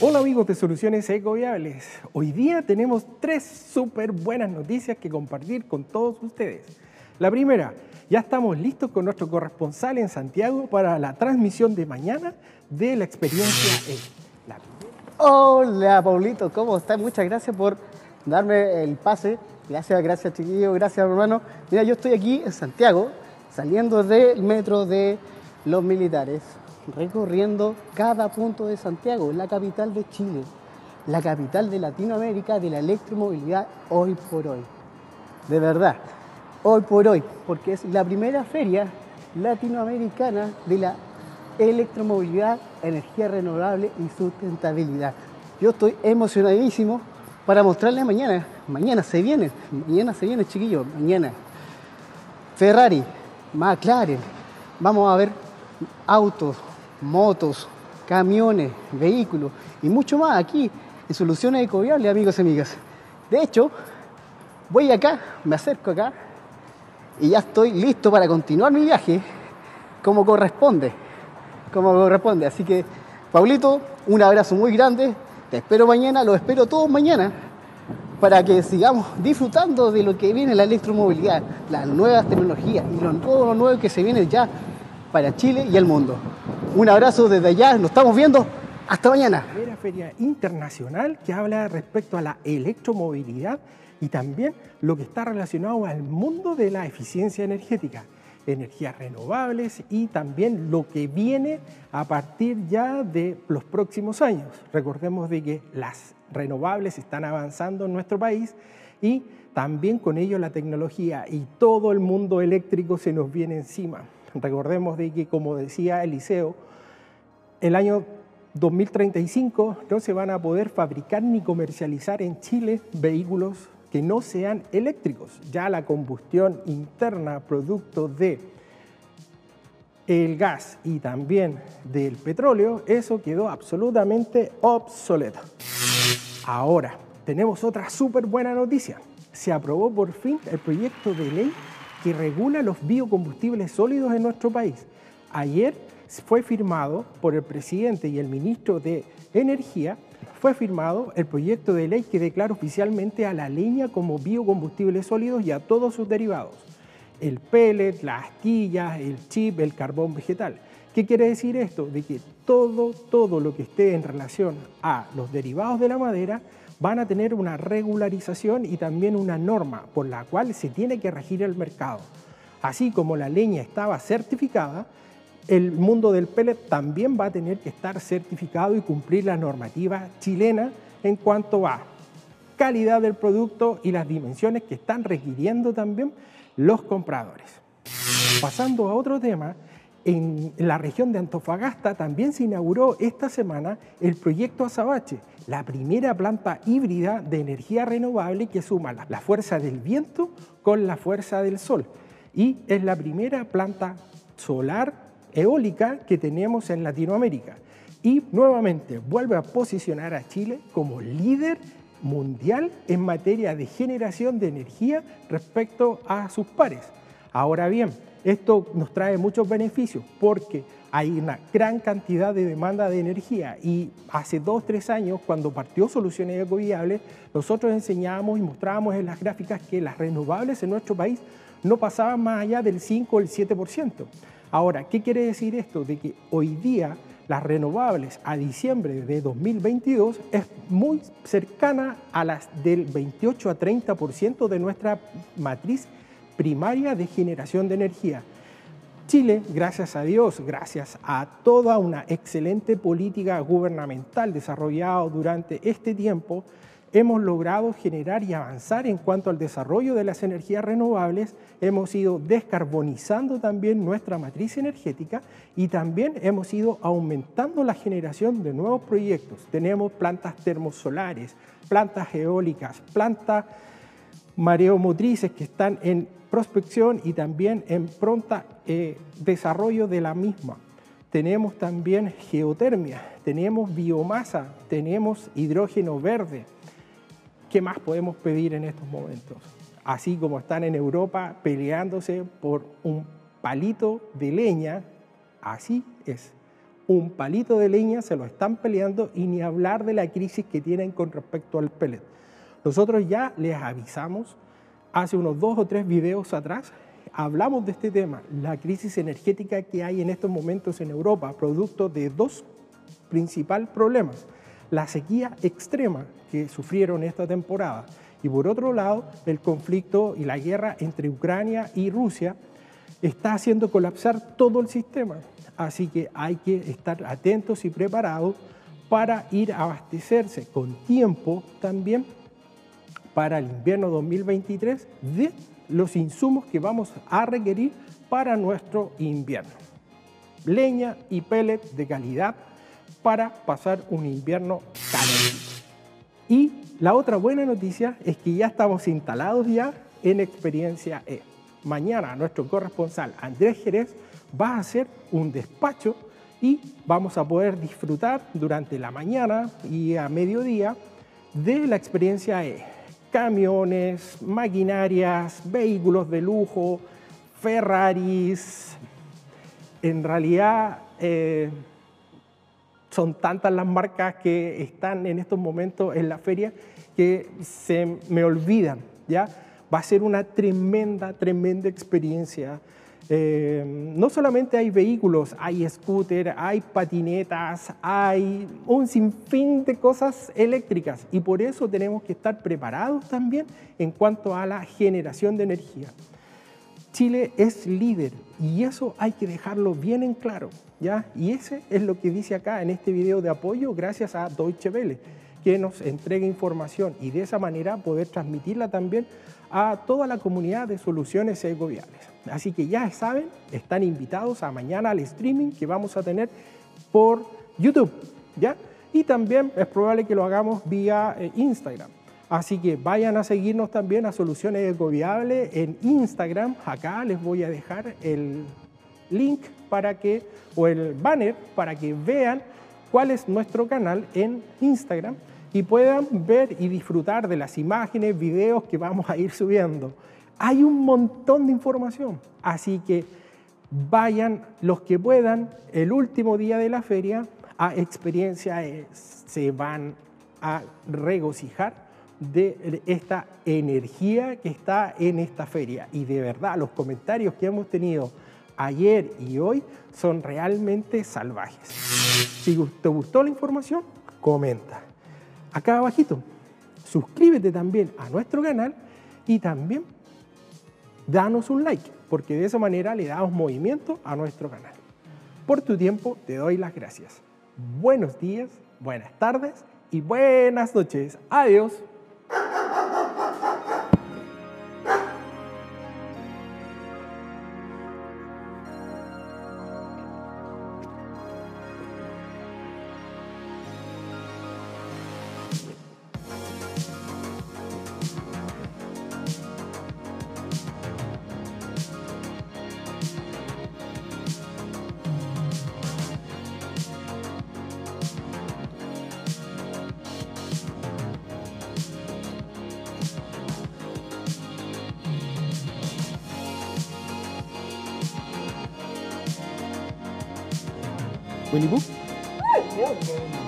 Hola amigos de Soluciones Ecoviables. Hoy día tenemos tres súper buenas noticias que compartir con todos ustedes. La primera, ya estamos listos con nuestro corresponsal en Santiago para la transmisión de mañana de la experiencia E. La Hola, Paulito, ¿cómo estás? Muchas gracias por darme el pase. Gracias, gracias, chiquillo, gracias, hermano. Mira, yo estoy aquí en Santiago, saliendo del metro de los militares, recorriendo cada punto de Santiago, la capital de Chile, la capital de Latinoamérica de la electromovilidad hoy por hoy. De verdad, hoy por hoy, porque es la primera feria latinoamericana de la electromovilidad, energía renovable y sustentabilidad. Yo estoy emocionadísimo para mostrarles mañana. Mañana se viene, mañana se viene, chiquillos, mañana. Ferrari, McLaren, vamos a ver autos, motos, camiones, vehículos y mucho más aquí en Soluciones Ecoviables, amigos y amigas. De hecho, voy acá, me acerco acá y ya estoy listo para continuar mi viaje como corresponde como corresponde. Así que, Paulito, un abrazo muy grande. Te espero mañana, lo espero todos mañana para que sigamos disfrutando de lo que viene la electromovilidad, las nuevas tecnologías y todo lo nuevo que se viene ya para Chile y el mundo. Un abrazo desde allá, nos estamos viendo. Hasta mañana. primera feria internacional que habla respecto a la electromovilidad y también lo que está relacionado al mundo de la eficiencia energética energías renovables y también lo que viene a partir ya de los próximos años. Recordemos de que las renovables están avanzando en nuestro país y también con ello la tecnología y todo el mundo eléctrico se nos viene encima. Recordemos de que, como decía Eliseo, el año 2035 no se van a poder fabricar ni comercializar en Chile vehículos que no sean eléctricos. Ya la combustión interna producto de el gas y también del petróleo, eso quedó absolutamente obsoleto. Ahora, tenemos otra súper buena noticia. Se aprobó por fin el proyecto de ley que regula los biocombustibles sólidos en nuestro país. Ayer fue firmado por el presidente y el ministro de Energía fue firmado el proyecto de ley que declara oficialmente a la leña como biocombustibles sólidos y a todos sus derivados. El pellet, la astilla, el chip, el carbón vegetal. ¿Qué quiere decir esto? De que todo, todo lo que esté en relación a los derivados de la madera van a tener una regularización y también una norma por la cual se tiene que regir el mercado. Así como la leña estaba certificada, el mundo del pellet también va a tener que estar certificado y cumplir la normativa chilena en cuanto a calidad del producto y las dimensiones que están requiriendo también los compradores. Pasando a otro tema, en la región de Antofagasta también se inauguró esta semana el proyecto Azabache, la primera planta híbrida de energía renovable que suma la fuerza del viento con la fuerza del sol. Y es la primera planta solar eólica que tenemos en Latinoamérica. Y nuevamente vuelve a posicionar a Chile como líder mundial en materia de generación de energía respecto a sus pares. Ahora bien, esto nos trae muchos beneficios porque hay una gran cantidad de demanda de energía y hace dos, tres años, cuando partió Soluciones Ecoviables, nosotros enseñábamos y mostrábamos en las gráficas que las renovables en nuestro país no pasaban más allá del 5 o el 7%. Ahora, ¿qué quiere decir esto? De que hoy día las renovables a diciembre de 2022 es muy cercana a las del 28 a 30% de nuestra matriz primaria de generación de energía. Chile, gracias a Dios, gracias a toda una excelente política gubernamental desarrollada durante este tiempo, hemos logrado generar y avanzar en cuanto al desarrollo de las energías renovables, hemos ido descarbonizando también nuestra matriz energética y también hemos ido aumentando la generación de nuevos proyectos. Tenemos plantas termosolares, plantas eólicas, plantas mareomotrices que están en prospección y también en pronta eh, desarrollo de la misma. Tenemos también geotermia, tenemos biomasa, tenemos hidrógeno verde, ¿Qué más podemos pedir en estos momentos? Así como están en Europa peleándose por un palito de leña, así es. un palito de leña se lo están peleando y ni hablar de la crisis que tienen con respecto al pellet. Nosotros ya les avisamos hace unos dos o tres videos atrás, hablamos de este tema, la crisis energética que hay en estos momentos en Europa, producto de dos principales problemas. La sequía extrema que sufrieron esta temporada y por otro lado el conflicto y la guerra entre Ucrania y Rusia está haciendo colapsar todo el sistema. Así que hay que estar atentos y preparados para ir a abastecerse con tiempo también para el invierno 2023 de los insumos que vamos a requerir para nuestro invierno. Leña y pellet de calidad para pasar un invierno caliente. Y la otra buena noticia es que ya estamos instalados ya en Experiencia E. Mañana nuestro corresponsal Andrés Jerez va a hacer un despacho y vamos a poder disfrutar durante la mañana y a mediodía de la experiencia E. Camiones, maquinarias, vehículos de lujo, Ferraris. En realidad eh, son tantas las marcas que están en estos momentos en la feria que se me olvidan, ¿ya? Va a ser una tremenda, tremenda experiencia eh, no solamente hay vehículos, hay scooter, hay patinetas, hay un sinfín de cosas eléctricas y por eso tenemos que estar preparados también en cuanto a la generación de energía. Chile es líder y eso hay que dejarlo bien en claro, ¿ya? Y ese es lo que dice acá en este video de apoyo gracias a Deutsche Welle, que nos entrega información y de esa manera poder transmitirla también a toda la comunidad de soluciones ecoviales. Así que ya saben, están invitados a mañana al streaming que vamos a tener por YouTube, ¿ya? Y también es probable que lo hagamos vía eh, Instagram. Así que vayan a seguirnos también a Soluciones Ecoviables en Instagram. Acá les voy a dejar el link para que, o el banner para que vean cuál es nuestro canal en Instagram y puedan ver y disfrutar de las imágenes, videos que vamos a ir subiendo. Hay un montón de información, así que vayan los que puedan el último día de la feria a experiencia, se van a regocijar de esta energía que está en esta feria. Y de verdad, los comentarios que hemos tenido ayer y hoy son realmente salvajes. Si te gustó la información, comenta. Acá abajito, suscríbete también a nuestro canal y también danos un like, porque de esa manera le damos movimiento a nuestro canal. Por tu tiempo te doy las gracias. Buenos días, buenas tardes y buenas noches. Adiós. Winnie Boo? Woo.